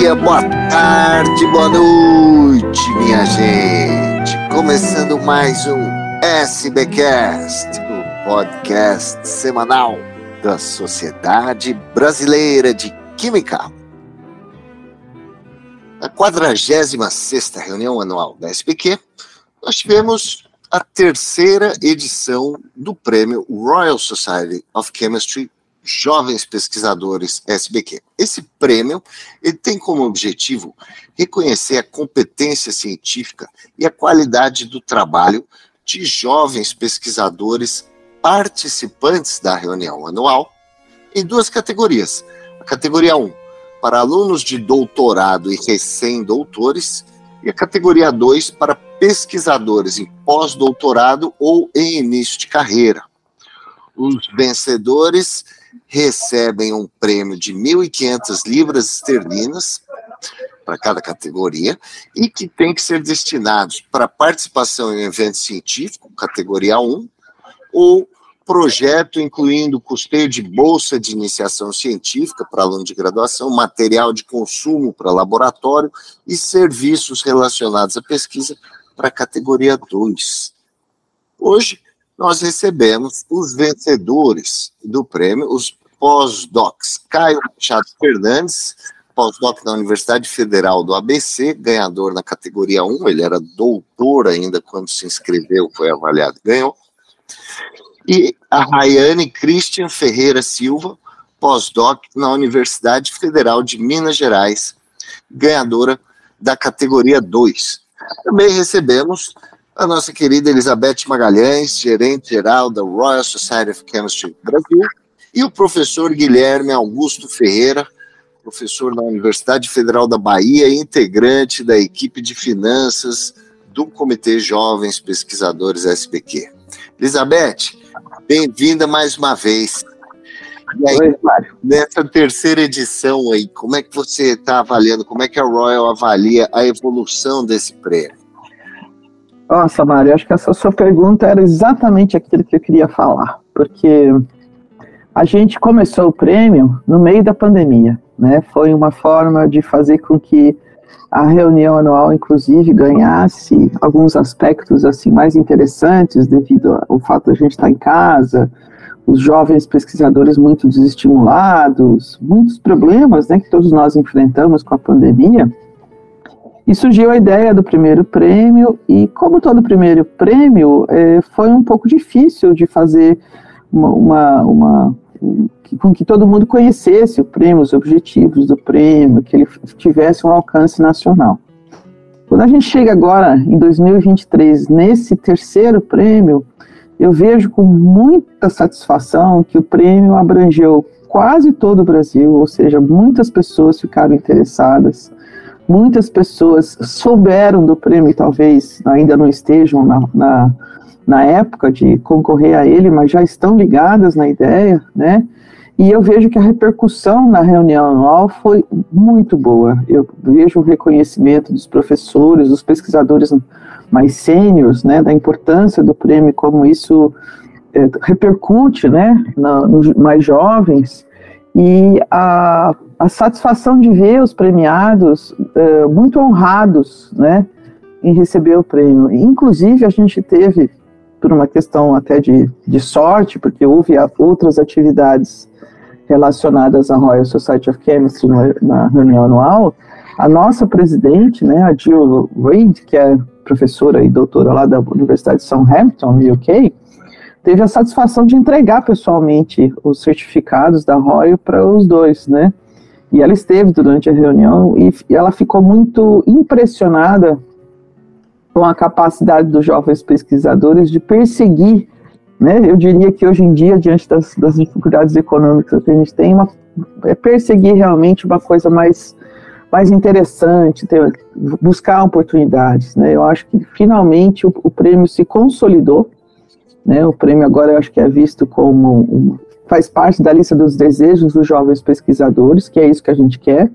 dia, boa tarde, boa noite, minha gente. Começando mais um SBcast, o podcast semanal da Sociedade Brasileira de Química. Na 46 reunião anual da SBQ, nós tivemos a terceira edição do prêmio Royal Society of Chemistry Jovens Pesquisadores SBQ. Esse prêmio ele tem como objetivo reconhecer a competência científica e a qualidade do trabalho de jovens pesquisadores participantes da reunião anual em duas categorias. A categoria 1, para alunos de doutorado e recém-doutores, e a categoria 2, para pesquisadores em pós-doutorado ou em início de carreira. Os vencedores recebem um prêmio de 1.500 libras esterlinas para cada categoria e que tem que ser destinados para participação em evento científico, categoria 1, ou projeto incluindo custeio de bolsa de iniciação científica para aluno de graduação, material de consumo para laboratório e serviços relacionados à pesquisa para categoria 2. Hoje, nós recebemos os vencedores do prêmio, os pós-docs. Caio Machado Fernandes, pós-doc da Universidade Federal do ABC, ganhador na categoria 1, ele era doutor ainda quando se inscreveu, foi avaliado e ganhou. E a Rayane Christian Ferreira Silva, pós-doc na Universidade Federal de Minas Gerais, ganhadora da categoria 2. Também recebemos a nossa querida Elizabeth Magalhães, gerente-geral da Royal Society of Chemistry Brasil, e o professor Guilherme Augusto Ferreira, professor na Universidade Federal da Bahia, integrante da equipe de finanças do Comitê Jovens Pesquisadores SBQ. Elizabeth, bem-vinda mais uma vez. E aí, Oi, Mário. nessa terceira edição aí, como é que você está avaliando, como é que a Royal avalia a evolução desse prêmio? Nossa, Mário, acho que essa sua pergunta era exatamente aquilo que eu queria falar, porque a gente começou o prêmio no meio da pandemia, né? Foi uma forma de fazer com que a reunião anual, inclusive, ganhasse alguns aspectos assim mais interessantes devido ao fato de a gente estar em casa, os jovens pesquisadores muito desestimulados, muitos problemas, né, que todos nós enfrentamos com a pandemia. E surgiu a ideia do primeiro prêmio, e como todo primeiro prêmio, é, foi um pouco difícil de fazer uma, uma, uma que, com que todo mundo conhecesse o prêmio, os objetivos do prêmio, que ele tivesse um alcance nacional. Quando a gente chega agora, em 2023, nesse terceiro prêmio, eu vejo com muita satisfação que o prêmio abrangeu quase todo o Brasil, ou seja, muitas pessoas ficaram interessadas muitas pessoas souberam do prêmio, talvez ainda não estejam na, na, na, época de concorrer a ele, mas já estão ligadas na ideia, né? E eu vejo que a repercussão na reunião anual foi muito boa. Eu vejo o reconhecimento dos professores, dos pesquisadores mais sênios, né, da importância do prêmio, como isso é, repercute, né, nos mais jovens, e a, a satisfação de ver os premiados uh, muito honrados, né, em receber o prêmio. Inclusive, a gente teve, por uma questão até de, de sorte, porque houve outras atividades relacionadas à Royal Society of Chemistry na, na reunião anual, a nossa presidente, né, a Jill Reid, que é professora e doutora lá da Universidade de Southampton, UK, teve a satisfação de entregar pessoalmente os certificados da Royal para os dois, né? E ela esteve durante a reunião e ela ficou muito impressionada com a capacidade dos jovens pesquisadores de perseguir, né? Eu diria que hoje em dia, diante das, das dificuldades econômicas que a gente tem, uma, é perseguir realmente uma coisa mais mais interessante, ter, buscar oportunidades, né? Eu acho que finalmente o, o prêmio se consolidou né? O prêmio agora eu acho que é visto como um, faz parte da lista dos desejos dos jovens pesquisadores, que é isso que a gente quer.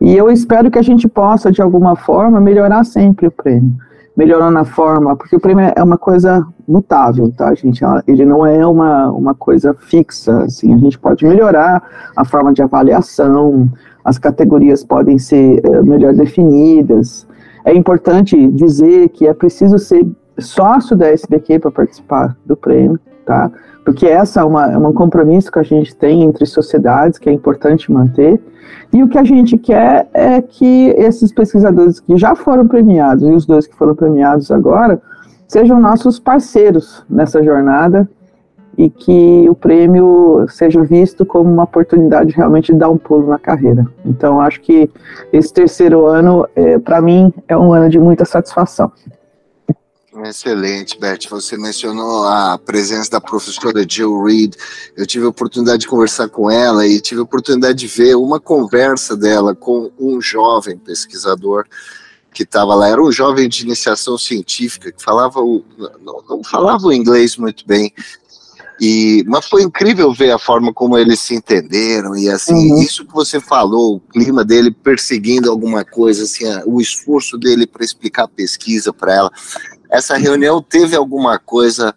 E eu espero que a gente possa, de alguma forma, melhorar sempre o prêmio. Melhorando a forma, porque o prêmio é uma coisa mutável, tá, gente? Ele não é uma, uma coisa fixa, assim, a gente pode melhorar a forma de avaliação, as categorias podem ser uh, melhor definidas. É importante dizer que é preciso ser sócio da SBQ para participar do prêmio, tá? Porque essa é, uma, é um compromisso que a gente tem entre sociedades que é importante manter. E o que a gente quer é que esses pesquisadores que já foram premiados e os dois que foram premiados agora sejam nossos parceiros nessa jornada e que o prêmio seja visto como uma oportunidade realmente de dar um pulo na carreira. Então, acho que esse terceiro ano, é, para mim, é um ano de muita satisfação. Excelente, Beth. Você mencionou a presença da professora Jill Reed. Eu tive a oportunidade de conversar com ela e tive a oportunidade de ver uma conversa dela com um jovem pesquisador que estava lá. Era um jovem de iniciação científica que falava o, não, não falava o inglês muito bem. E, mas foi incrível ver a forma como eles se entenderam e assim uhum. isso que você falou, o clima dele perseguindo alguma coisa, assim, o esforço dele para explicar a pesquisa para ela essa reunião teve alguma coisa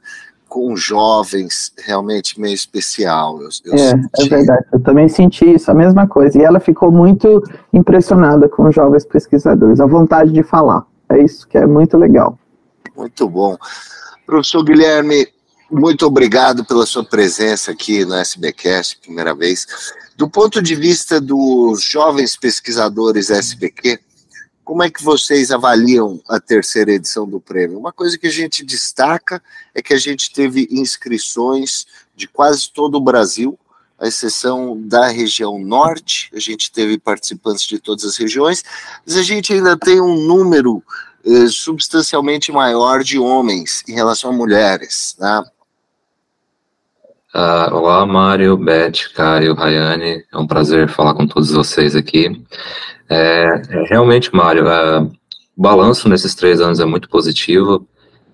com jovens realmente meio especial. Eu, eu é, senti... é verdade, eu também senti isso, a mesma coisa. E ela ficou muito impressionada com os jovens pesquisadores, a vontade de falar. É isso que é muito legal. Muito bom. Professor Guilherme, muito obrigado pela sua presença aqui no SBcast, primeira vez. Do ponto de vista dos jovens pesquisadores SBQ, como é que vocês avaliam a terceira edição do prêmio? Uma coisa que a gente destaca é que a gente teve inscrições de quase todo o Brasil, à exceção da região norte, a gente teve participantes de todas as regiões, mas a gente ainda tem um número eh, substancialmente maior de homens em relação a mulheres, né? Uh, olá, Mário, Beth, Caio, Rayane, é um prazer falar com todos vocês aqui. É, é, realmente, Mário, é, o balanço nesses três anos é muito positivo.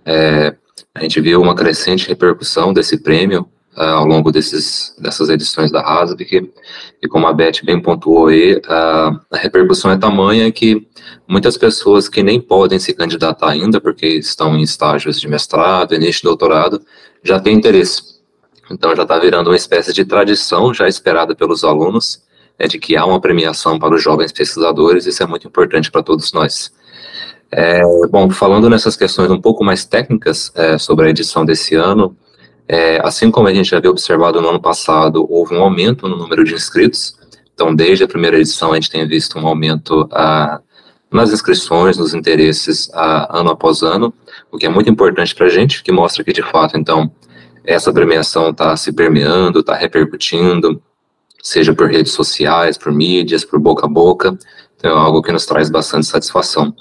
É, a gente viu uma crescente repercussão desse prêmio é, ao longo desses, dessas edições da Hasbic, e como a Beth bem pontuou aí, a, a repercussão é tamanha que muitas pessoas que nem podem se candidatar ainda, porque estão em estágios de mestrado, início de doutorado, já têm interesse. Então já está virando uma espécie de tradição já esperada pelos alunos, é de que há uma premiação para os jovens pesquisadores, isso é muito importante para todos nós. É, bom, falando nessas questões um pouco mais técnicas é, sobre a edição desse ano, é, assim como a gente já havia observado no ano passado, houve um aumento no número de inscritos, então desde a primeira edição a gente tem visto um aumento ah, nas inscrições, nos interesses ah, ano após ano, o que é muito importante para a gente, que mostra que de fato, então, essa premiação está se permeando, está repercutindo, seja por redes sociais, por mídias, por boca a boca, então é algo que nos traz bastante satisfação.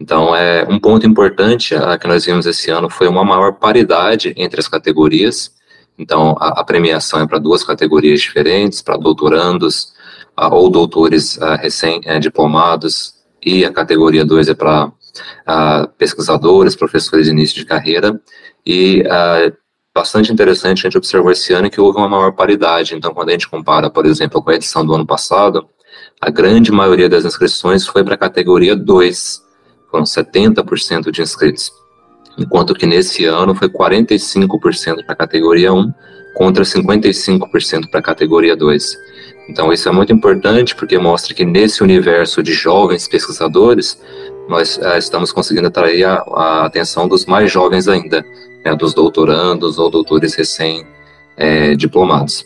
Então, é um ponto importante a, que nós vimos esse ano foi uma maior paridade entre as categorias. Então, a, a premiação é para duas categorias diferentes, para doutorandos a, ou doutores recém-diplomados, e a categoria 2 é para pesquisadores, professores de início de carreira, e bastante interessante, a gente observou esse ano que houve uma maior paridade. Então, quando a gente compara, por exemplo, com a edição do ano passado, a grande maioria das inscrições foi para a categoria 2, foram 70% de inscritos. Enquanto que nesse ano foi 45% para a categoria 1, contra 55% para a categoria 2. Então, isso é muito importante porque mostra que nesse universo de jovens pesquisadores, nós é, estamos conseguindo atrair a, a atenção dos mais jovens ainda né, dos doutorandos ou doutores recém-diplomados.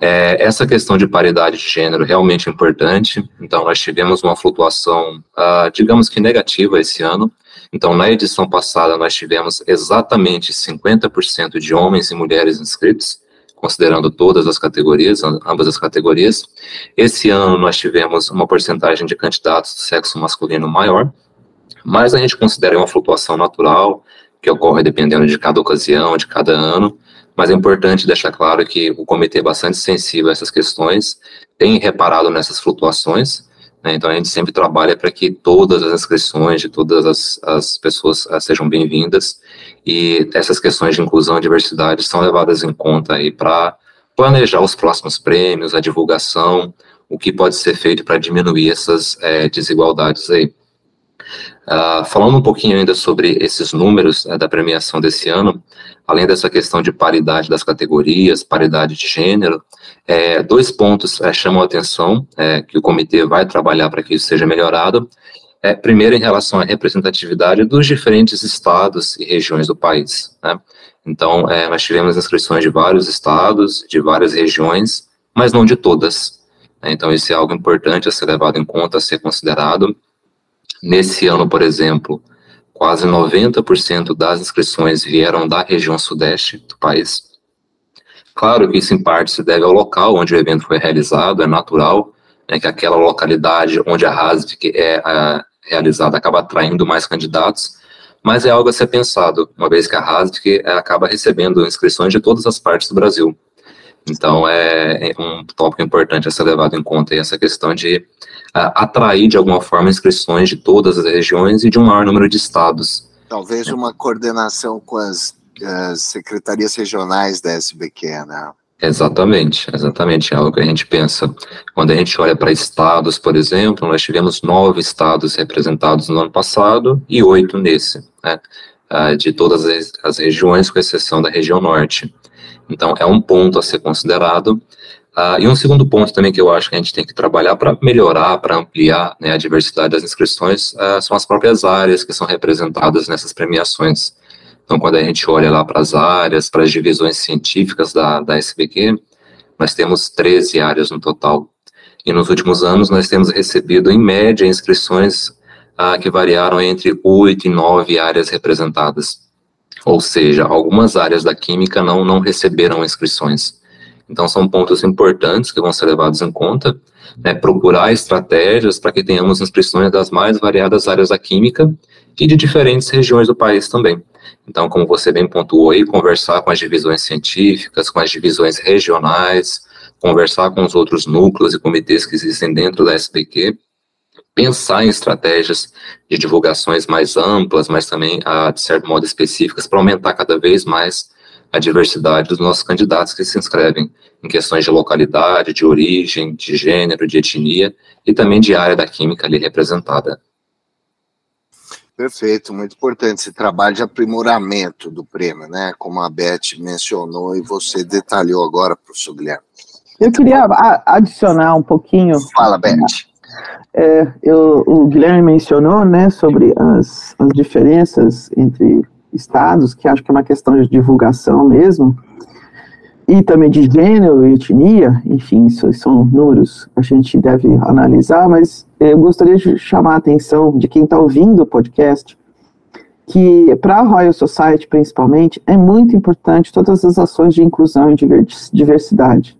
É, é, essa questão de paridade de gênero é realmente importante, então nós tivemos uma flutuação, uh, digamos que negativa esse ano, então na edição passada nós tivemos exatamente 50% de homens e mulheres inscritos, considerando todas as categorias, ambas as categorias. Esse ano nós tivemos uma porcentagem de candidatos do sexo masculino maior, mas a gente considera uma flutuação natural, que ocorre dependendo de cada ocasião, de cada ano, mas é importante deixar claro que o comitê é bastante sensível a essas questões, tem reparado nessas flutuações, né, então a gente sempre trabalha para que todas as inscrições de todas as, as pessoas uh, sejam bem-vindas. E essas questões de inclusão e diversidade são levadas em conta aí para planejar os próximos prêmios, a divulgação, o que pode ser feito para diminuir essas é, desigualdades aí. Uh, falando um pouquinho ainda sobre esses números uh, da premiação desse ano, além dessa questão de paridade das categorias, paridade de gênero, é, dois pontos é, chamam a atenção é, que o comitê vai trabalhar para que isso seja melhorado. É, primeiro, em relação à representatividade dos diferentes estados e regiões do país. Né? Então, é, nós tivemos inscrições de vários estados, de várias regiões, mas não de todas. Né? Então, isso é algo importante a ser levado em conta, a ser considerado. Nesse ano, por exemplo, quase 90% das inscrições vieram da região sudeste do país. Claro que isso em parte se deve ao local onde o evento foi realizado, é natural né, que aquela localidade onde a RASVIC é a, realizada acaba atraindo mais candidatos, mas é algo a ser pensado, uma vez que a RASVIC é, acaba recebendo inscrições de todas as partes do Brasil. Então, é, é um tópico importante a ser levado em conta essa questão de atrair, de alguma forma, inscrições de todas as regiões e de um maior número de estados. Talvez uma coordenação com as, as secretarias regionais da SBQ, né? Exatamente, exatamente, é algo que a gente pensa. Quando a gente olha para estados, por exemplo, nós tivemos nove estados representados no ano passado e oito nesse, né, uh, de todas as, as regiões, com exceção da região norte. Então, é um ponto a ser considerado. Uh, e um segundo ponto também que eu acho que a gente tem que trabalhar para melhorar, para ampliar né, a diversidade das inscrições, uh, são as próprias áreas que são representadas nessas premiações. Então, quando a gente olha lá para as áreas, para as divisões científicas da, da SBQ, nós temos 13 áreas no total. E nos últimos anos, nós temos recebido, em média, inscrições uh, que variaram entre 8 e 9 áreas representadas. Ou seja, algumas áreas da química não, não receberam inscrições. Então, são pontos importantes que vão ser levados em conta, né, procurar estratégias para que tenhamos inscrições das mais variadas áreas da química e de diferentes regiões do país também. Então, como você bem pontuou aí, conversar com as divisões científicas, com as divisões regionais, conversar com os outros núcleos e comitês que existem dentro da SPQ, pensar em estratégias de divulgações mais amplas, mas também, ah, de certo modo, específicas, para aumentar cada vez mais a diversidade dos nossos candidatos que se inscrevem em questões de localidade, de origem, de gênero, de etnia e também de área da química ali representada. Perfeito, muito importante esse trabalho de aprimoramento do prêmio, né? Como a Beth mencionou e você detalhou agora, professor Guilherme. Eu queria adicionar um pouquinho. Fala, Beth. É, eu, o Guilherme mencionou, né, sobre as, as diferenças entre estados, que acho que é uma questão de divulgação mesmo, e também de gênero e etnia, enfim, isso são números que a gente deve analisar, mas eu gostaria de chamar a atenção de quem está ouvindo o podcast, que para a Royal Society, principalmente, é muito importante todas as ações de inclusão e diversidade.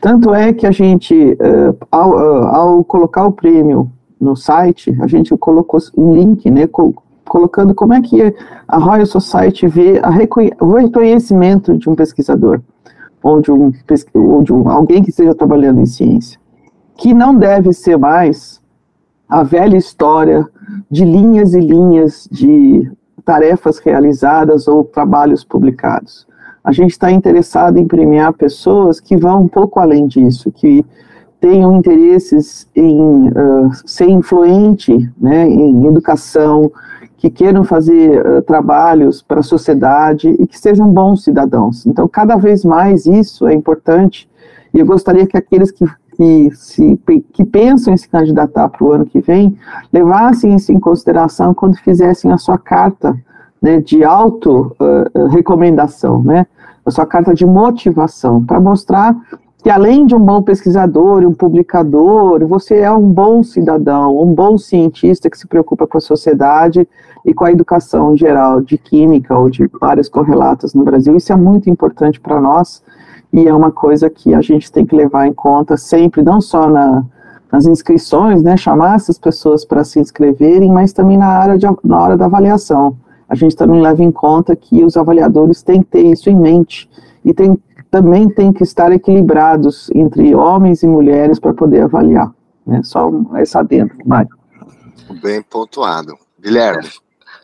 Tanto é que a gente, uh, ao, uh, ao, colocar o prêmio no site, a gente colocou um link, né, colocando como é que a Royal Society vê o reconhecimento de um pesquisador, ou de, um, ou de um, alguém que esteja trabalhando em ciência, que não deve ser mais a velha história de linhas e linhas de tarefas realizadas ou trabalhos publicados. A gente está interessado em premiar pessoas que vão um pouco além disso, que tenham interesses em uh, ser influente né, em educação, que queiram fazer uh, trabalhos para a sociedade e que sejam bons cidadãos. Então, cada vez mais isso é importante e eu gostaria que aqueles que, que, se, que pensam em se candidatar para o ano que vem levassem isso em consideração quando fizessem a sua carta né, de auto-recomendação, uh, né, a sua carta de motivação, para mostrar que além de um bom pesquisador, um publicador, você é um bom cidadão, um bom cientista que se preocupa com a sociedade e com a educação geral de química ou de áreas correlatas no Brasil. Isso é muito importante para nós e é uma coisa que a gente tem que levar em conta sempre, não só na, nas inscrições, né, chamar essas pessoas para se inscreverem, mas também na, área de, na hora da avaliação a gente também leva em conta que os avaliadores têm que ter isso em mente e tem, também tem que estar equilibrados entre homens e mulheres para poder avaliar. Né? Só essa adendo, Mário. Bem pontuado. Guilherme.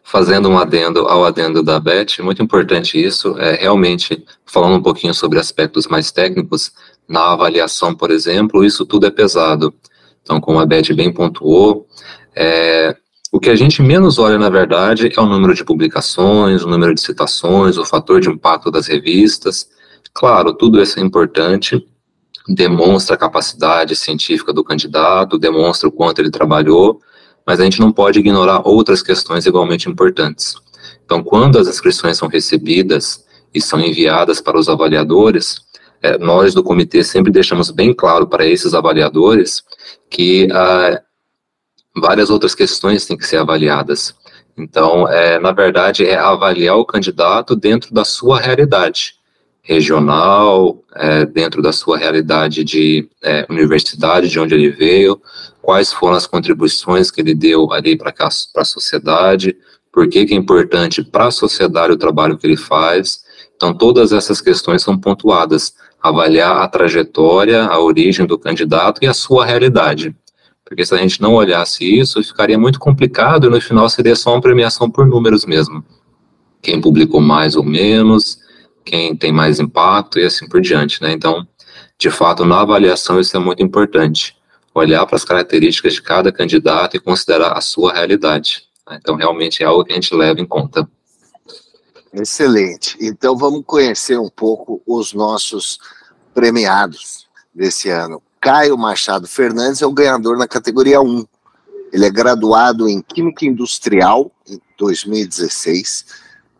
Fazendo um adendo ao adendo da Beth, muito importante isso, é realmente, falando um pouquinho sobre aspectos mais técnicos, na avaliação, por exemplo, isso tudo é pesado. Então, como a Beth bem pontuou, é, O que a gente menos olha, na verdade, é o número de publicações, o número de citações, o fator de impacto das revistas. Claro, tudo isso é importante, demonstra a capacidade científica do candidato, demonstra o quanto ele trabalhou, mas a gente não pode ignorar outras questões igualmente importantes. Então, quando as inscrições são recebidas e são enviadas para os avaliadores, é, nós do comitê sempre deixamos bem claro para esses avaliadores que ah, várias outras questões têm que ser avaliadas. Então, é, na verdade, é avaliar o candidato dentro da sua realidade regional, é, dentro da sua realidade de é, universidade, de onde ele veio, quais foram as contribuições que ele deu ali para a sociedade, por que, que é importante para a sociedade o trabalho que ele faz. Então, todas essas questões são pontuadas. Avaliar a trajetória, a origem do candidato e a sua realidade. Porque se a gente não olhasse isso, ficaria muito complicado e no final seria só uma premiação por números mesmo. Quem publicou mais ou menos, quem tem mais impacto e assim por diante, né? Então, de fato, na avaliação isso é muito importante. Olhar para as características de cada candidato e considerar a sua realidade. Né? Então, realmente é algo que a gente leva em conta. Excelente. Então, vamos conhecer um pouco os nossos premiados desse ano. Caio Machado Fernandes é o ganhador na categoria 1. Ele é graduado em Química Industrial em 2016,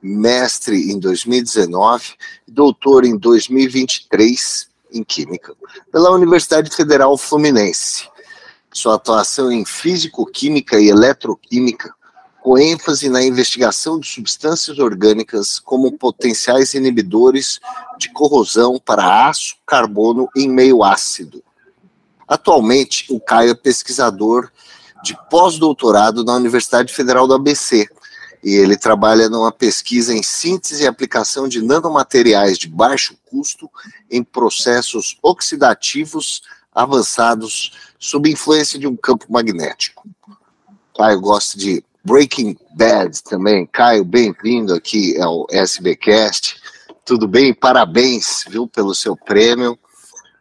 mestre em 2019 e doutor em 2023 em Química, pela Universidade Federal Fluminense. Sua atuação em Físico-Química e Eletroquímica, com ênfase na investigação de substâncias orgânicas como potenciais inibidores de corrosão para aço, carbono em meio ácido Atualmente, o Caio é pesquisador de pós-doutorado na Universidade Federal do ABC. E ele trabalha numa pesquisa em síntese e aplicação de nanomateriais de baixo custo em processos oxidativos avançados sob influência de um campo magnético. Caio gosta de Breaking Bad também. Caio, bem-vindo aqui ao SBcast. Tudo bem? Parabéns, viu, pelo seu prêmio.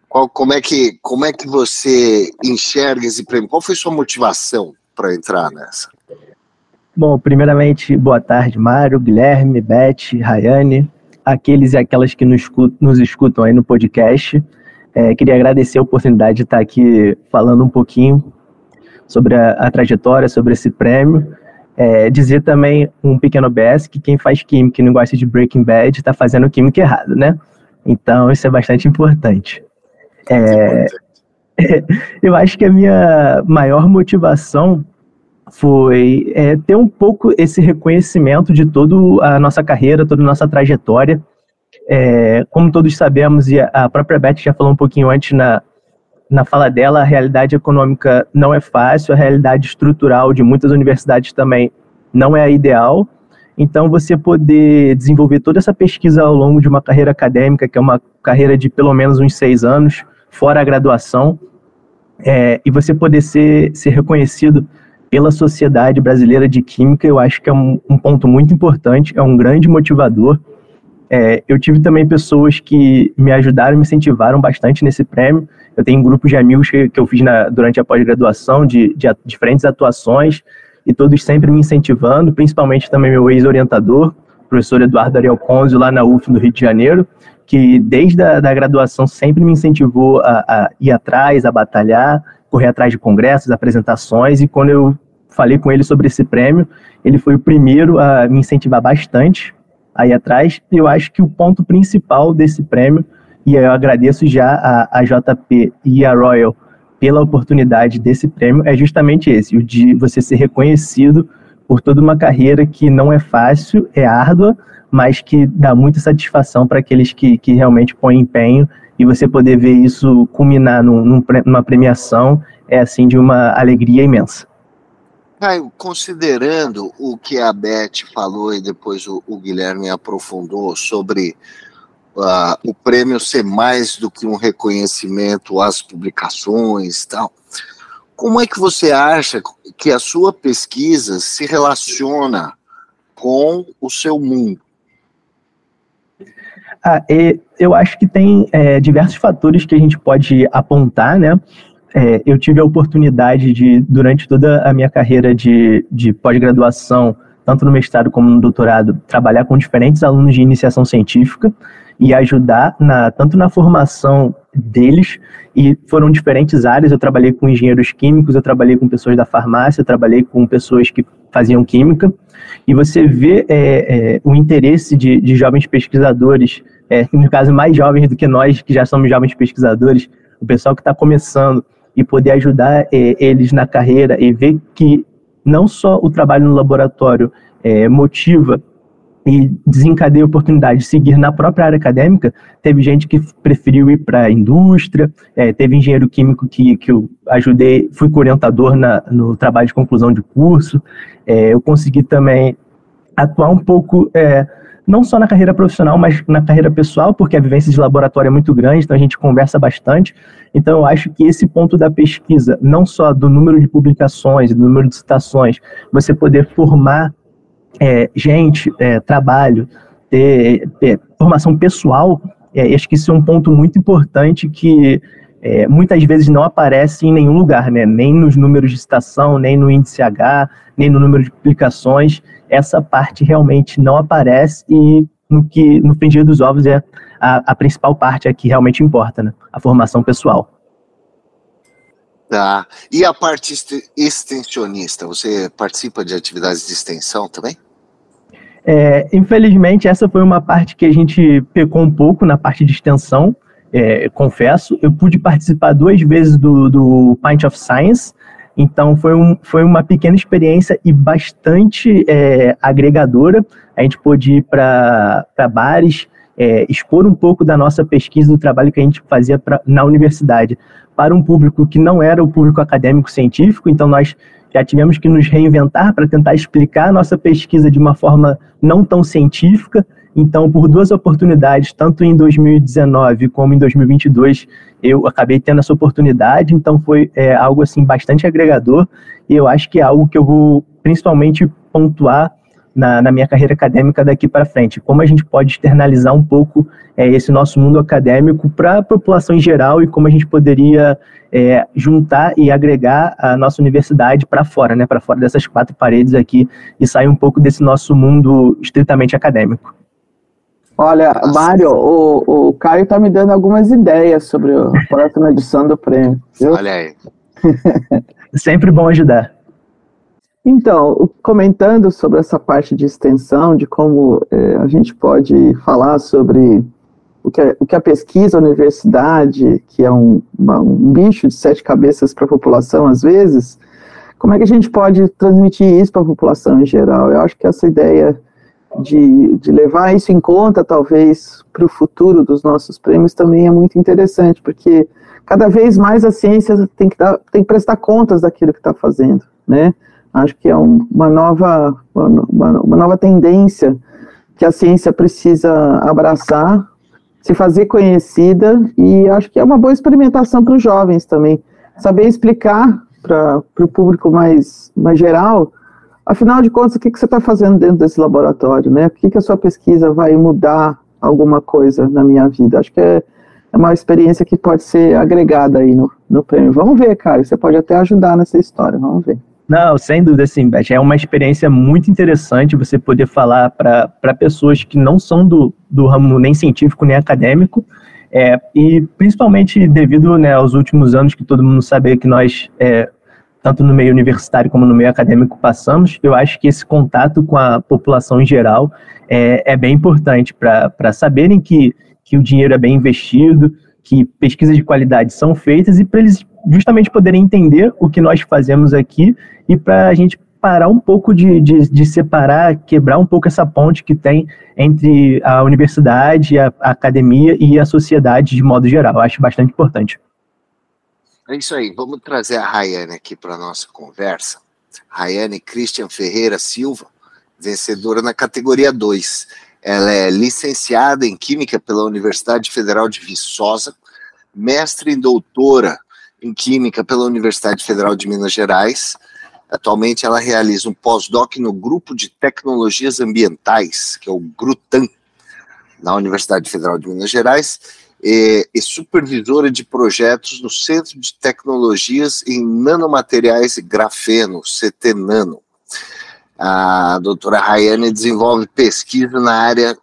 Qual, como, é que, como é que você enxerga esse prêmio? Qual foi sua motivação para entrar nessa? Bom, primeiramente, boa tarde, Mário, Guilherme, Beth, Rayane, aqueles e aquelas que nos escutam, nos escutam aí no podcast. É, queria agradecer a oportunidade de estar aqui falando um pouquinho sobre a, a trajetória, sobre esse prêmio. É, dizer também um pequeno BS que quem faz química e não gosta de Breaking Bad está fazendo química errado, né? Então, isso é bastante importante. É, eu acho que a minha maior motivação foi é, ter um pouco esse reconhecimento de toda a nossa carreira, toda a nossa trajetória. É, como todos sabemos, e a própria Beth já falou um pouquinho antes na, na fala dela, a realidade econômica não é fácil, a realidade estrutural de muitas universidades também não é a ideal. Então, você poder desenvolver toda essa pesquisa ao longo de uma carreira acadêmica, que é uma carreira de pelo menos uns seis anos, fora a graduação, é, e você poder ser, ser reconhecido pela Sociedade Brasileira de Química, eu acho que é um, um ponto muito importante, é um grande motivador. É, eu tive também pessoas que me ajudaram, me incentivaram bastante nesse prêmio. Eu tenho um grupo de amigos que, que eu fiz na, durante a pós-graduação, de, de diferentes atuações, e todos sempre me incentivando, principalmente também meu ex-orientador, professor Eduardo Ariel Conzio, lá na UF do Rio de Janeiro, que desde a da graduação sempre me incentivou a, a, ir atrás, a batalhar, correr atrás de congressos, apresentações, e quando eu falei com ele sobre esse prêmio, ele foi o primeiro a me incentivar bastante a ir atrás. Eu acho que o ponto principal desse prêmio, e eu agradeço já a, a JP e a Royal pela oportunidade desse prêmio, é justamente esse, o de você ser reconhecido por toda uma carreira que não é fácil, é árdua, mas que dá muita satisfação para aqueles que, que realmente põem empenho e você poder ver isso culminar num, num, numa premiação é assim de uma alegria imensa. Caio, considerando o que a Beth falou e depois o, o Guilherme aprofundou sobre uh, o prêmio ser mais do que um reconhecimento às publicações e tal, como é que você acha que a sua pesquisa se relaciona com o seu mundo? Ah, eu acho que tem é, diversos fatores que a gente pode apontar, né? é, eu tive a oportunidade de, durante toda a minha carreira de, de pós-graduação, tanto no mestrado como no doutorado, trabalhar com diferentes alunos de iniciação científica e ajudar na, tanto na formação deles, e foram diferentes áreas. Eu trabalhei com engenheiros químicos, eu trabalhei com pessoas da farmácia, eu trabalhei com pessoas que faziam química, e você vê é, é, o interesse de, de jovens pesquisadores, é, no caso mais jovens do que nós, que já somos jovens pesquisadores, o pessoal que está começando, e poder ajudar é, eles na carreira e ver que não só o trabalho no laboratório é, motiva e desencadeia a oportunidade de seguir na própria área acadêmica, teve gente que preferiu ir para a indústria, é, teve engenheiro químico que, que eu ajudei, fui orientador na, no trabalho de conclusão de curso, é, eu consegui também atuar um pouco, é, não só na carreira profissional, mas na carreira pessoal, porque a vivência de laboratório é muito grande, então a gente conversa bastante, então, eu acho que esse ponto da pesquisa, não só do número de publicações, do número de citações, você poder formar é, gente, é, trabalho, ter formação pessoal, é, acho que isso é um ponto muito importante que é, muitas vezes não aparece em nenhum lugar, né? nem nos números de citação, nem no índice H, nem no número de publicações. Essa parte realmente não aparece e no que no fingir dos ovos é a, a principal parte é que realmente importa, né? A formação pessoal. Tá. E a parte extensionista, você participa de atividades de extensão também? É, infelizmente, essa foi uma parte que a gente pecou um pouco na parte de extensão, é, confesso. Eu pude participar duas vezes do, do Pint of Science, então foi, um, foi uma pequena experiência e bastante é, agregadora. A gente pôde ir para bares, é, expor um pouco da nossa pesquisa, do trabalho que a gente fazia pra, na universidade, para um público que não era o público acadêmico científico, então nós já tivemos que nos reinventar para tentar explicar a nossa pesquisa de uma forma não tão científica. Então, por duas oportunidades, tanto em 2019 como em 2022, eu acabei tendo essa oportunidade. Então, foi é, algo assim bastante agregador e eu acho que é algo que eu vou principalmente pontuar na, na minha carreira acadêmica daqui para frente. Como a gente pode externalizar um pouco é, esse nosso mundo acadêmico para a população em geral e como a gente poderia é, juntar e agregar a nossa universidade para fora, né, para fora dessas quatro paredes aqui e sair um pouco desse nosso mundo estritamente acadêmico. Olha, Mário, o, o Caio está me dando algumas ideias sobre a próxima edição do prêmio. Viu? Olha aí. Sempre bom ajudar. Então, comentando sobre essa parte de extensão, de como é, a gente pode falar sobre o que, é, o que a pesquisa, a universidade, que é um, uma, um bicho de sete cabeças para a população, às vezes, como é que a gente pode transmitir isso para a população em geral? Eu acho que essa ideia de, de levar isso em conta, talvez, para o futuro dos nossos prêmios também é muito interessante, porque cada vez mais a ciência tem que, dar, tem que prestar contas daquilo que está fazendo, né? Acho que é um, uma, nova, uma, uma nova tendência que a ciência precisa abraçar, se fazer conhecida, e acho que é uma boa experimentação para os jovens também. Saber explicar para o público mais, mais geral, afinal de contas, o que, que você está fazendo dentro desse laboratório, né? O que, que a sua pesquisa vai mudar alguma coisa na minha vida? Acho que é, é uma experiência que pode ser agregada aí no, no prêmio. Vamos ver, cara, você pode até ajudar nessa história, vamos ver. Não, sem dúvida, sim, Beth. É uma experiência muito interessante você poder falar para pessoas que não são do, do ramo nem científico nem acadêmico, é, e principalmente devido né, aos últimos anos que todo mundo sabe que nós, é, tanto no meio universitário como no meio acadêmico, passamos, eu acho que esse contato com a população em geral é, é bem importante para saberem que, que o dinheiro é bem investido, que pesquisas de qualidade são feitas e para eles justamente poderem entender o que nós fazemos aqui e para a gente parar um pouco de, de, de, separar, quebrar um pouco essa ponte que tem entre a universidade, a, a academia e a sociedade de modo geral. Eu acho bastante importante. É isso aí. Vamos trazer a Rayane aqui para a nossa conversa. Rayane Christian Ferreira Silva, vencedora na categoria 2. Ela é licenciada em Química pela Universidade Federal de Viçosa, mestre e doutora em Química pela Universidade Federal de Minas Gerais. Atualmente ela realiza um pós-doc no Grupo de Tecnologias Ambientais, que é o GRUTAM, na Universidade Federal de Minas Gerais, e, e supervisora de projetos no Centro de Tecnologias em Nanomateriais e Grafeno, CT Nano. A doutora Rayane desenvolve pesquisa na área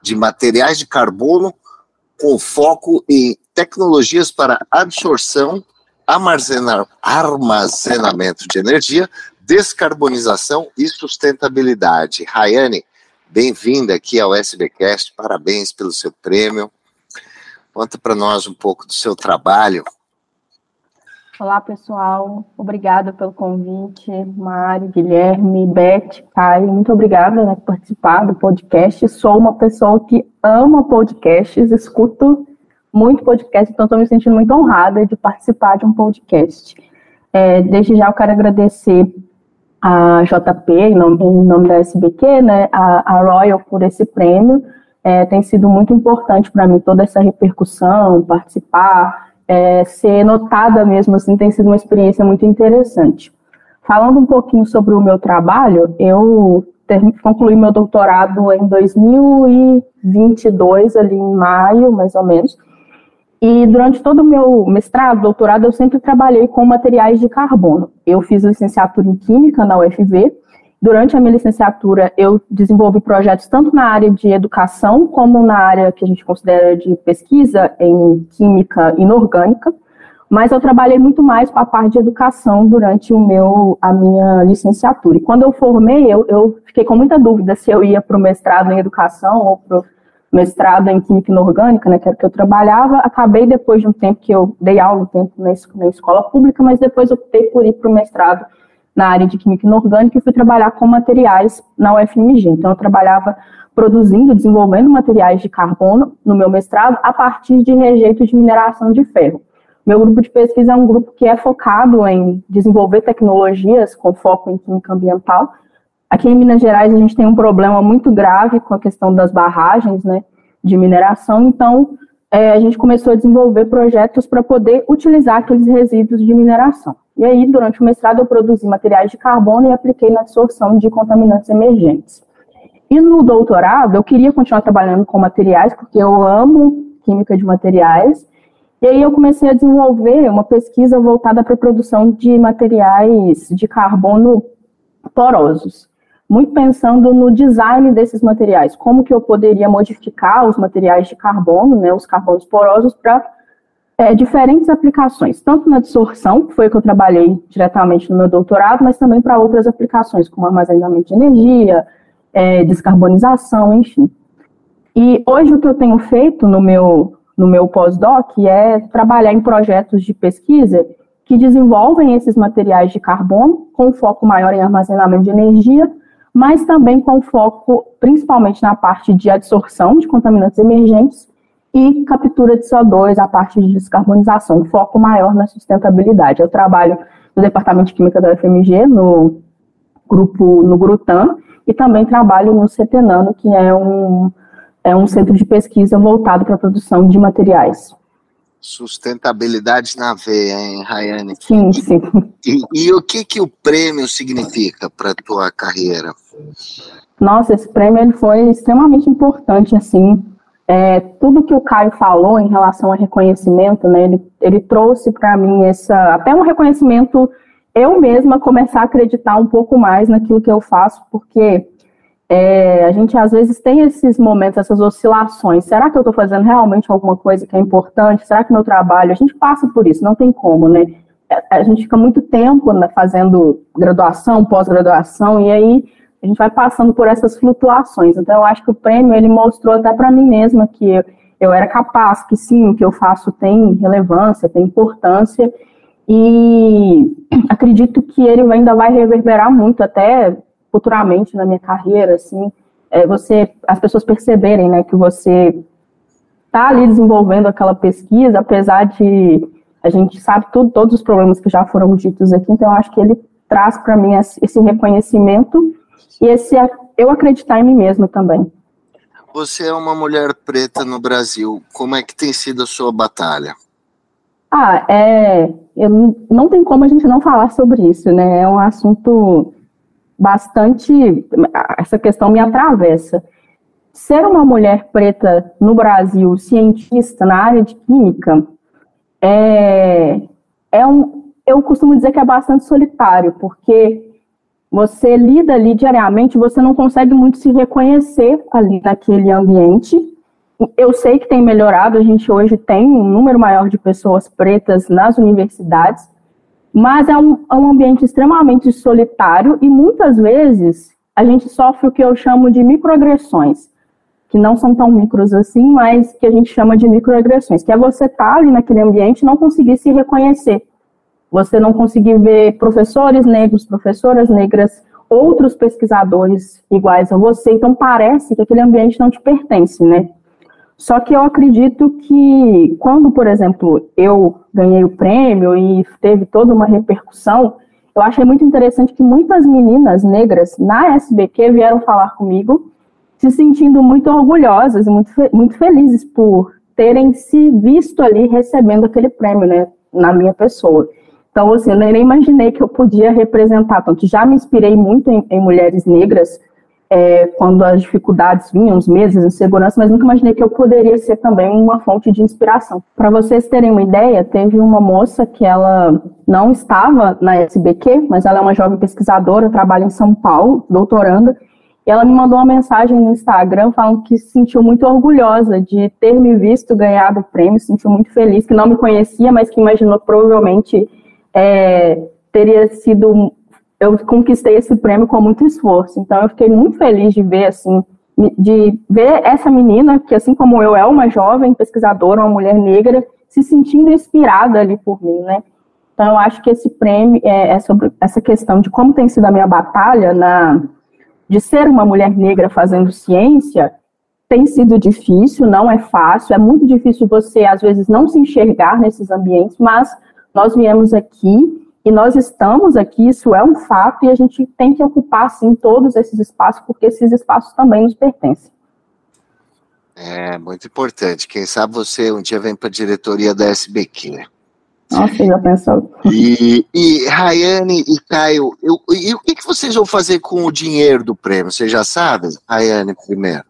de materiais de carbono com foco em tecnologias para absorção, armazenamento de energia, descarbonização e sustentabilidade. Rayane, bem-vinda aqui ao SBcast, parabéns pelo seu prêmio. Conta para nós um pouco do seu trabalho. Olá, pessoal. Obrigada pelo convite, Mário, Guilherme, Beth, Caio. Muito obrigada né, por participar do podcast. Sou uma pessoa que ama podcasts, escuto muito podcast, então estou me sentindo muito honrada de participar de um podcast. É, desde já eu quero agradecer a JP, em nome, em nome da SBQ, né, a, a Royal, por esse prêmio. É, tem sido muito importante para mim toda essa repercussão, participar, é, ser notada mesmo, assim, tem sido uma experiência muito interessante. Falando um pouquinho sobre o meu trabalho, eu concluí meu doutorado em 2022, ali em maio, mais ou menos, e durante todo o meu mestrado, doutorado, eu sempre trabalhei com materiais de carbono. Eu fiz licenciatura em Química na UFV. Durante a minha licenciatura, eu desenvolvi projetos tanto na área de educação, como na área que a gente considera de pesquisa em Química inorgânica. Mas eu trabalhei muito mais com a parte de educação durante o meu, a minha licenciatura. E quando eu formei, eu, eu fiquei com muita dúvida se eu ia para o mestrado em educação ou para mestrado em Química Inorgânica, né, que era o que eu trabalhava, acabei depois de um tempo que eu dei aula um tempo na, na escola pública, mas depois optei por ir para o mestrado na área de Química Inorgânica e fui trabalhar com materiais na UFMG. Então, eu trabalhava produzindo, desenvolvendo materiais de carbono no meu mestrado a partir de rejeitos de mineração de ferro. Meu grupo de pesquisa é um grupo que é focado em desenvolver tecnologias com foco em química ambiental, Aqui em Minas Gerais a gente tem um problema muito grave com a questão das barragens, né, de mineração. Então, é, a gente começou a desenvolver projetos para poder utilizar aqueles resíduos de mineração. E aí, durante o mestrado, eu produzi materiais de carbono e apliquei na absorção de contaminantes emergentes. E no doutorado, eu queria continuar trabalhando com materiais, porque eu amo química de materiais. E aí eu comecei a desenvolver uma pesquisa voltada para a produção de materiais de carbono porosos muito pensando no design desses materiais, como que eu poderia modificar os materiais de carbono, né, os carbonos porosos, para é, diferentes aplicações, tanto na absorção, que foi que eu trabalhei diretamente no meu doutorado, mas também para outras aplicações, como armazenamento de energia, é, descarbonização, enfim. E hoje o que eu tenho feito no meu, no meu pós-doc é trabalhar em projetos de pesquisa que desenvolvem esses materiais de carbono, com foco maior em armazenamento de energia, mas também com foco principalmente na parte de adsorção de contaminantes emergentes e captura de CO2, a parte de descarbonização, foco maior na sustentabilidade. Eu trabalho no Departamento de Química da UFMG, no grupo, no Grutan, e também trabalho no CETENANO, que é um, é um centro de pesquisa voltado para a produção de materiais. Sustentabilidade na veia, hein, Rayane? Sim, sim. E, e o que, que o prêmio significa para a tua carreira? Nossa, esse prêmio ele foi extremamente importante, assim, é, tudo que o Caio falou em relação a reconhecimento, né, ele, ele trouxe para mim essa, até um reconhecimento, eu mesma começar a acreditar um pouco mais naquilo que eu faço, porque é, a gente às vezes tem esses momentos, essas oscilações. Será que eu estou fazendo realmente alguma coisa que é importante? Será que meu trabalho? A gente passa por isso, não tem como, né? É, a gente fica muito tempo né, fazendo graduação, pós-graduação, e aí a gente vai passando por essas flutuações. Então, eu acho que o prêmio ele mostrou até para mim mesma que eu, eu era capaz, que sim, o que eu faço tem relevância, tem importância, e acredito que ele ainda vai reverberar muito até futuramente na minha carreira, assim, é você, as pessoas perceberem, né, que você está ali desenvolvendo aquela pesquisa, apesar de a gente sabe tudo, todos os problemas que já foram ditos aqui, então eu acho que ele traz para mim esse reconhecimento e esse eu acreditar em mim mesma também. Você é uma mulher preta no Brasil, como é que tem sido a sua batalha? Ah, é, eu, não tem como a gente não falar sobre isso, né? É um assunto bastante. Essa questão me atravessa. ser uma mulher preta no Brasil, cientista na área de química, é, é um, eu costumo dizer que é bastante solitário, porque você lida ali diariamente, você não consegue muito se reconhecer ali naquele ambiente. Eu sei que tem melhorado, a gente hoje tem um número maior de pessoas pretas nas universidades, mas é um, é um ambiente extremamente solitário e muitas vezes a gente sofre o que eu chamo de microagressões, que não são tão micros assim, mas que a gente chama de microagressões, que é você estar tá ali naquele ambiente e não conseguir se reconhecer você não conseguir ver professores negros, professoras negras, outros pesquisadores iguais a você, então parece que aquele ambiente não te pertence, né? Só que eu acredito que quando, por exemplo, eu ganhei o prêmio e teve toda uma repercussão, eu achei muito interessante que muitas meninas negras na SBQ vieram falar comigo, se sentindo muito orgulhosas e muito, muito felizes por terem se visto ali recebendo aquele prêmio, né, na minha pessoa. Então, assim, eu nem imaginei que eu podia representar tanto. Já me inspirei muito em, em mulheres negras é, quando as dificuldades vinham, os meses insegurança, mas nunca imaginei que eu poderia ser também uma fonte de inspiração. Para vocês terem uma ideia, teve uma moça que ela não estava na SBQ, mas ela é uma jovem pesquisadora, trabalha em São Paulo, doutoranda, e ela me mandou uma mensagem no Instagram falando que se sentiu muito orgulhosa de ter me visto ganhar o prêmio, se sentiu muito feliz, que não me conhecia, mas que imaginou provavelmente é, teria sido. Eu conquistei esse prêmio com muito esforço. Então, eu fiquei muito feliz de ver, assim, de ver essa menina, que assim como eu é uma jovem pesquisadora, uma mulher negra, se sentindo inspirada ali por mim, né? Então, eu acho que esse prêmio é, é sobre essa questão de como tem sido a minha batalha na, de ser uma mulher negra fazendo ciência, tem sido difícil, não é fácil, é muito difícil você, às vezes, não se enxergar nesses ambientes, mas nós viemos aqui e nós estamos aqui, isso é um fato, e a gente tem que ocupar, sim, todos esses espaços, porque esses espaços também nos pertencem. É, muito importante. Quem sabe você um dia vem para a diretoria da SBQ. Né? Nossa, já pensou. E, e Rayane e Caio, eu, e o que, que vocês vão fazer com o dinheiro do prêmio? Vocês já sabem? Rayane primeiro.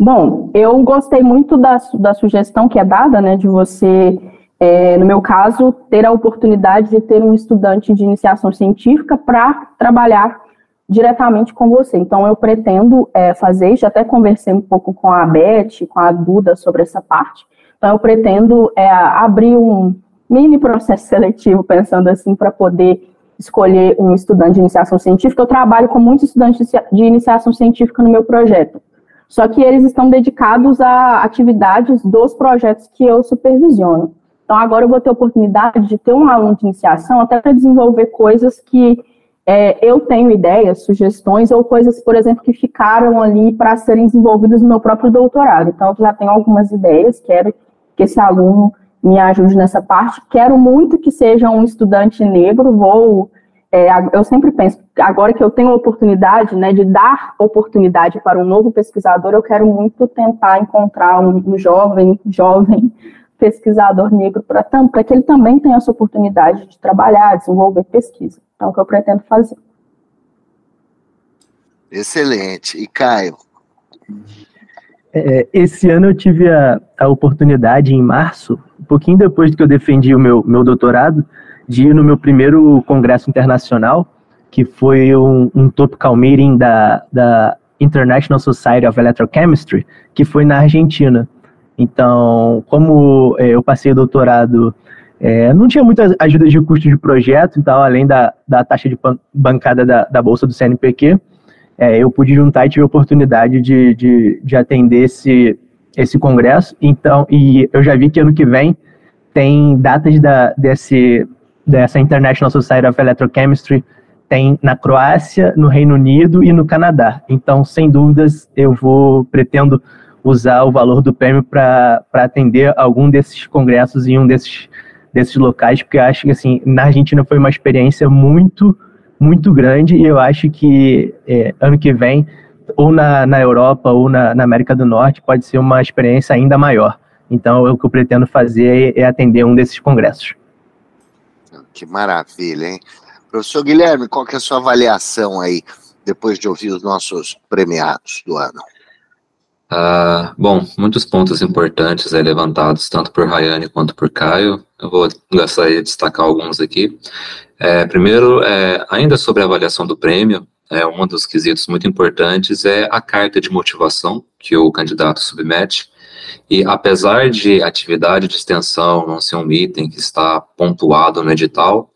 Bom, eu gostei muito da, da sugestão que é dada, né, de você é, no meu caso, ter a oportunidade de ter um estudante de iniciação científica para trabalhar diretamente com você. Então, eu pretendo é, fazer, já até conversei um pouco com a Beth, com a Duda sobre essa parte. Então, eu pretendo é, abrir um mini processo seletivo, pensando assim, para poder escolher um estudante de iniciação científica. Eu trabalho com muitos estudantes de iniciação científica no meu projeto. Só que eles estão dedicados a atividades dos projetos que eu supervisiono. Então, agora eu vou ter a oportunidade de ter um aluno de iniciação até para desenvolver coisas que é, eu tenho ideias, sugestões, ou coisas, por exemplo, que ficaram ali para serem desenvolvidas no meu próprio doutorado. Então, eu já tenho algumas ideias, quero que esse aluno me ajude nessa parte. Quero muito que seja um estudante negro, vou. É, eu sempre penso, agora que eu tenho a oportunidade né, de dar oportunidade para um novo pesquisador, eu quero muito tentar encontrar um, um jovem, jovem pesquisador negro para que ele também tenha essa oportunidade de trabalhar, desenvolver pesquisa. Então, é o que eu pretendo fazer. Excelente. E Caio? É, esse ano eu tive a, a oportunidade, em março, um pouquinho depois que eu defendi o meu, meu doutorado, de ir no meu primeiro congresso internacional, que foi um, um topical meeting da, da International Society of Electrochemistry, que foi na Argentina. Então, como é, eu passei o doutorado, é, não tinha muita ajuda de custo de projeto, então, além da, da taxa de bancada da, da bolsa do CNPq, é, eu pude juntar e tive a oportunidade de, de, de atender esse, esse congresso. Então, e eu já vi que ano que vem tem datas da, desse, dessa International Society of Electrochemistry tem na Croácia, no Reino Unido e no Canadá. Então, sem dúvidas, eu vou pretendo usar o valor do prêmio para atender algum desses congressos em um desses, desses locais, porque eu acho que assim, na Argentina foi uma experiência muito, muito grande e eu acho que é, ano que vem, ou na, na Europa ou na, na, América do Norte, pode ser uma experiência ainda maior. Então, o que eu pretendo fazer é, é atender um desses congressos. Que maravilha, hein? Professor Guilherme, qual que é a sua avaliação aí, depois de ouvir os nossos premiados do ano? Uh, bom, muitos pontos importantes aí levantados, tanto por Rayane quanto por Caio. Eu vou gostaria de destacar alguns aqui. É, primeiro, é, ainda sobre a avaliação do prêmio, é, um dos quesitos muito importantes é a carta de motivação que o candidato submete. E apesar de atividade de extensão não ser um item que está pontuado no edital,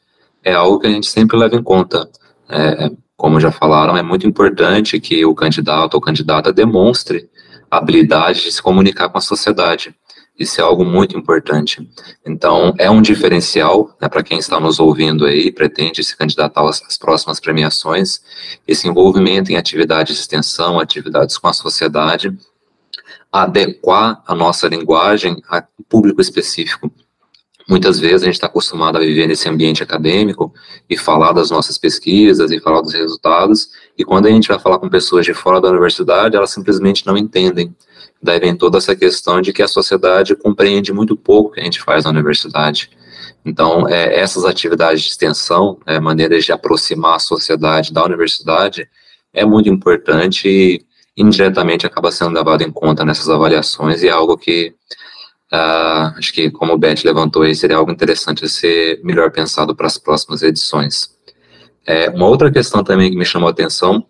é algo que a gente sempre leva em conta. É, como já falaram, é muito importante que o candidato ou candidata demonstre habilidade de se comunicar com a sociedade. Isso é algo muito importante. Então, é um diferencial né, para quem está nos ouvindo aí, pretende se candidatar às, às próximas premiações, esse envolvimento em atividades de extensão, atividades com a sociedade, adequar a nossa linguagem a público específico. Muitas vezes a gente está acostumado a viver nesse ambiente acadêmico e falar das nossas pesquisas e falar dos resultados, e quando a gente vai falar com pessoas de fora da universidade, elas simplesmente não entendem. Daí vem toda essa questão de que a sociedade compreende muito pouco que a gente faz na universidade. Então, é, essas atividades de extensão, é, maneiras de aproximar a sociedade da universidade, é muito importante e indiretamente acaba sendo levado em conta nessas avaliações e é algo que Uh, acho que, como o Beth levantou aí, seria algo interessante a ser melhor pensado para as próximas edições. É, uma outra questão também que me chamou a atenção,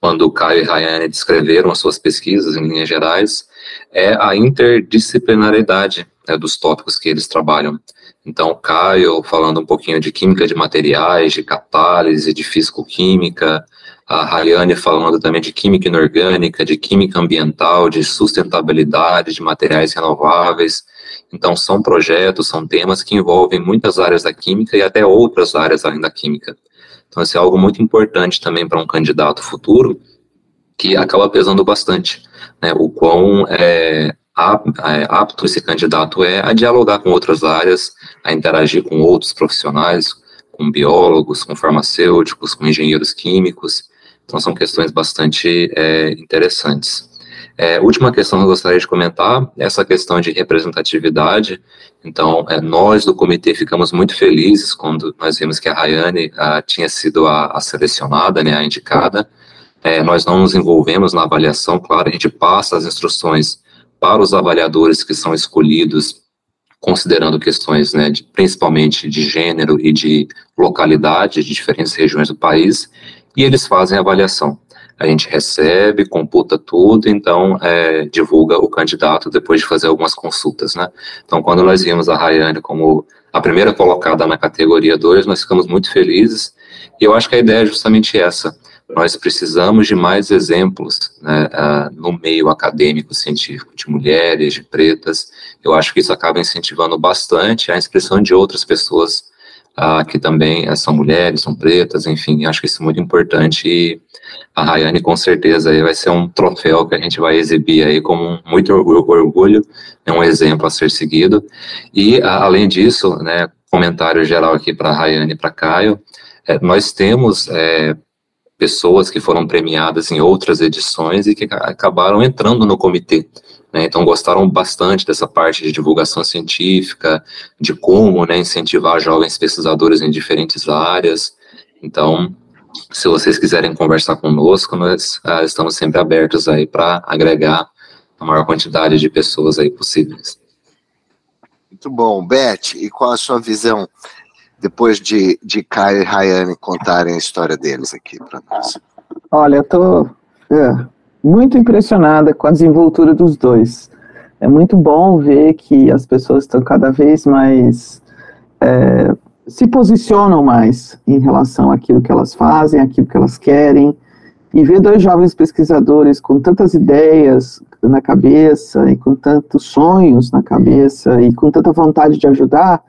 quando o Caio e Rayane descreveram as suas pesquisas em linhas gerais, é a interdisciplinaridade né, dos tópicos que eles trabalham. Então, Caio falando um pouquinho de química de materiais, de catálise, de físico-química, a Rayane falando também de química inorgânica, de química ambiental, de sustentabilidade, de materiais renováveis. Então, são projetos, são temas que envolvem muitas áreas da química e até outras áreas além da química. Então, isso é algo muito importante também para um candidato futuro, que acaba pesando bastante, né, o quão é, é, apto esse candidato é a dialogar com outras áreas, a interagir com outros profissionais, com biólogos, com farmacêuticos, com engenheiros químicos, então, são questões bastante é, interessantes. É, última questão que eu gostaria de comentar, essa questão de representatividade. Então, é, nós do comitê ficamos muito felizes quando nós vimos que a Rayane a, tinha sido a, a, selecionada, né, a indicada. É, nós não nos envolvemos na avaliação, claro, a gente passa as instruções para os avaliadores que são escolhidos, considerando questões, né, de, principalmente de gênero e de localidade de diferentes regiões do país, e eles fazem a avaliação. A gente recebe, computa tudo, então é, divulga o candidato depois de fazer algumas consultas, né? Então, quando nós vimos a Rayane como a primeira colocada na categoria 2, nós ficamos muito felizes, e eu acho que a ideia é justamente essa. Nós precisamos de mais exemplos né, no meio acadêmico científico, de mulheres, de pretas. Eu acho que isso acaba incentivando bastante a inscrição de outras pessoas ah, que também eh, são mulheres, são pretas, enfim, acho que isso é muito importante e a Rayane com certeza vai ser um troféu que a gente vai exibir aí como muito orgulho, é um exemplo a ser seguido e além disso, né, comentário geral aqui para Rayane e para Caio, é, nós temos é, pessoas que foram premiadas em outras edições e que acabaram entrando no comitê. Né, então gostaram bastante dessa parte de divulgação científica, de como né, incentivar jovens pesquisadores em diferentes áreas. Então, se vocês quiserem conversar conosco, nós ah, estamos sempre abertos aí para agregar a maior quantidade de pessoas aí possíveis. Muito bom, Beth. E qual a sua visão depois de, de Caio e Rayane contarem a história deles aqui para nós? Olha, eu tô é, muito impressionada com a desenvoltura dos dois. É muito bom ver que as pessoas estão cada vez mais é, se posicionam mais em relação àquilo que elas fazem, àquilo que elas querem, e ver dois jovens pesquisadores com tantas ideias na cabeça e com tantos sonhos na cabeça e com tanta vontade de ajudar,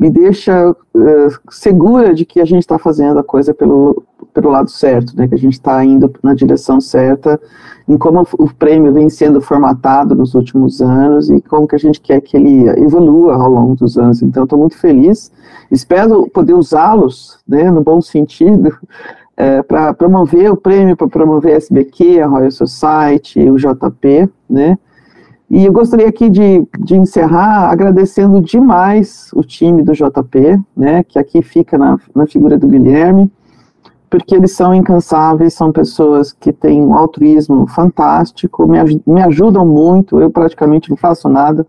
me deixa uh, segura de que a gente está fazendo a coisa pelo, pelo lado certo, né, que a gente está indo na direção certa, em como o prêmio vem sendo formatado nos últimos anos e como que a gente quer que ele evolua ao longo dos anos. Então, estou muito feliz, espero poder usá-los, né, no bom sentido, é, para promover o prêmio, para promover a SBQ, a Royal Society, o JP, né, e eu gostaria aqui de, de encerrar agradecendo demais o time do JP, né, que aqui fica na, na figura do Guilherme, porque eles são incansáveis, são pessoas que têm um altruísmo fantástico, me, me ajudam muito, eu praticamente não faço nada,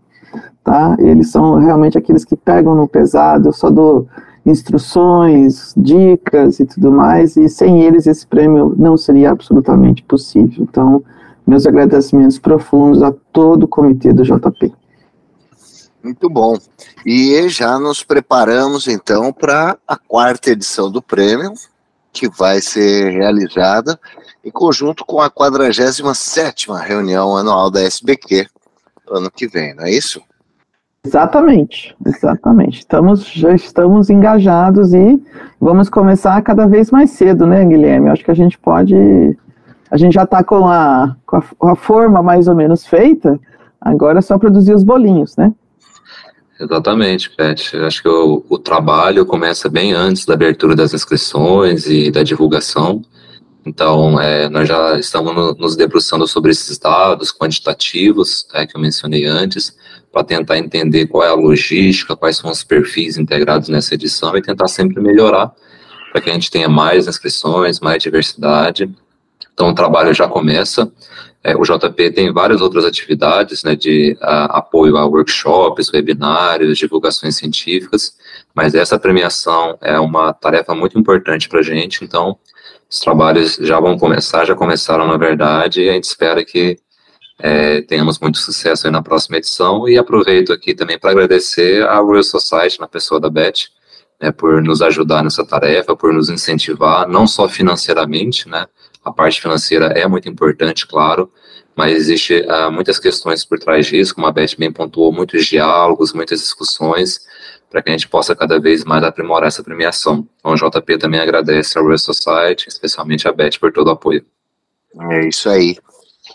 tá? Eles são realmente aqueles que pegam no pesado, eu só dou instruções, dicas e tudo mais, e sem eles esse prêmio não seria absolutamente possível. Então, meus agradecimentos profundos a todo o comitê do JP. Muito bom. E já nos preparamos então para a quarta edição do prêmio, que vai ser realizada em conjunto com a 47ª reunião anual da SBQ ano que vem, não é isso? Exatamente, exatamente. Estamos, já estamos engajados e vamos começar cada vez mais cedo, né, Guilherme? Acho que a gente pode. A gente já está com, a, com a, a forma mais ou menos feita, agora é só produzir os bolinhos, né? Exatamente, Pet. Acho que o, o, trabalho começa bem antes da abertura das inscrições e da divulgação. Então, é, nós já estamos no, nos debruçando sobre esses dados quantitativos é, que eu mencionei antes, para tentar entender qual é a logística, quais são os perfis integrados nessa edição e tentar sempre melhorar para que a gente tenha mais inscrições, mais diversidade. Então o trabalho já começa. É, o JP tem várias outras atividades né, de a, apoio a workshops, webinários, divulgações científicas, mas essa premiação é uma tarefa muito importante para a gente, então os trabalhos já vão começar, já começaram na verdade, e a gente espera que é, tenhamos muito sucesso na próxima edição e aproveito aqui também para agradecer à Royal Society, na pessoa da Beth, né, por nos ajudar nessa tarefa, por nos incentivar, não só financeiramente, né, a parte financeira é muito importante, claro, mas existe uh, muitas questões por trás disso, como a Beth bem pontuou, muitos diálogos, muitas discussões, para que a gente possa cada vez mais aprimorar essa premiação. Então, o JP também agradece à Royal Society, especialmente a Beth, por todo o apoio. É isso aí.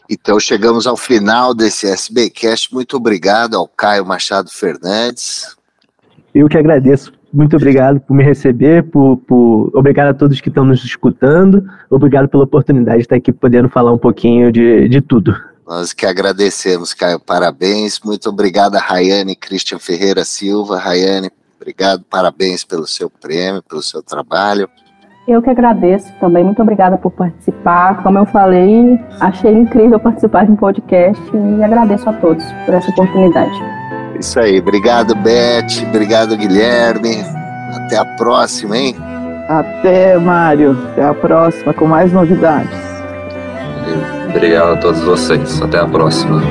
Então chegamos ao final desse SBcast. Muito obrigado ao Caio Machado Fernandes. Eu que agradeço. Muito obrigado por me receber, por, por... obrigado a todos que estão nos escutando, obrigado pela oportunidade de estar aqui podendo falar um pouquinho de, de tudo. Nós que agradecemos, Caio, parabéns. Muito obrigado a Rayane Christian Ferreira Silva. Rayane, obrigado, parabéns pelo seu prêmio, pelo seu trabalho. Eu que agradeço também, muito obrigada por participar. Como eu falei, achei incrível participar de um podcast e agradeço a todos por essa oportunidade. Isso aí, obrigado Beth, obrigado Guilherme. Até a próxima, hein? Até, Mário. Até a próxima com mais novidades. Obrigado a todos vocês. Até a próxima.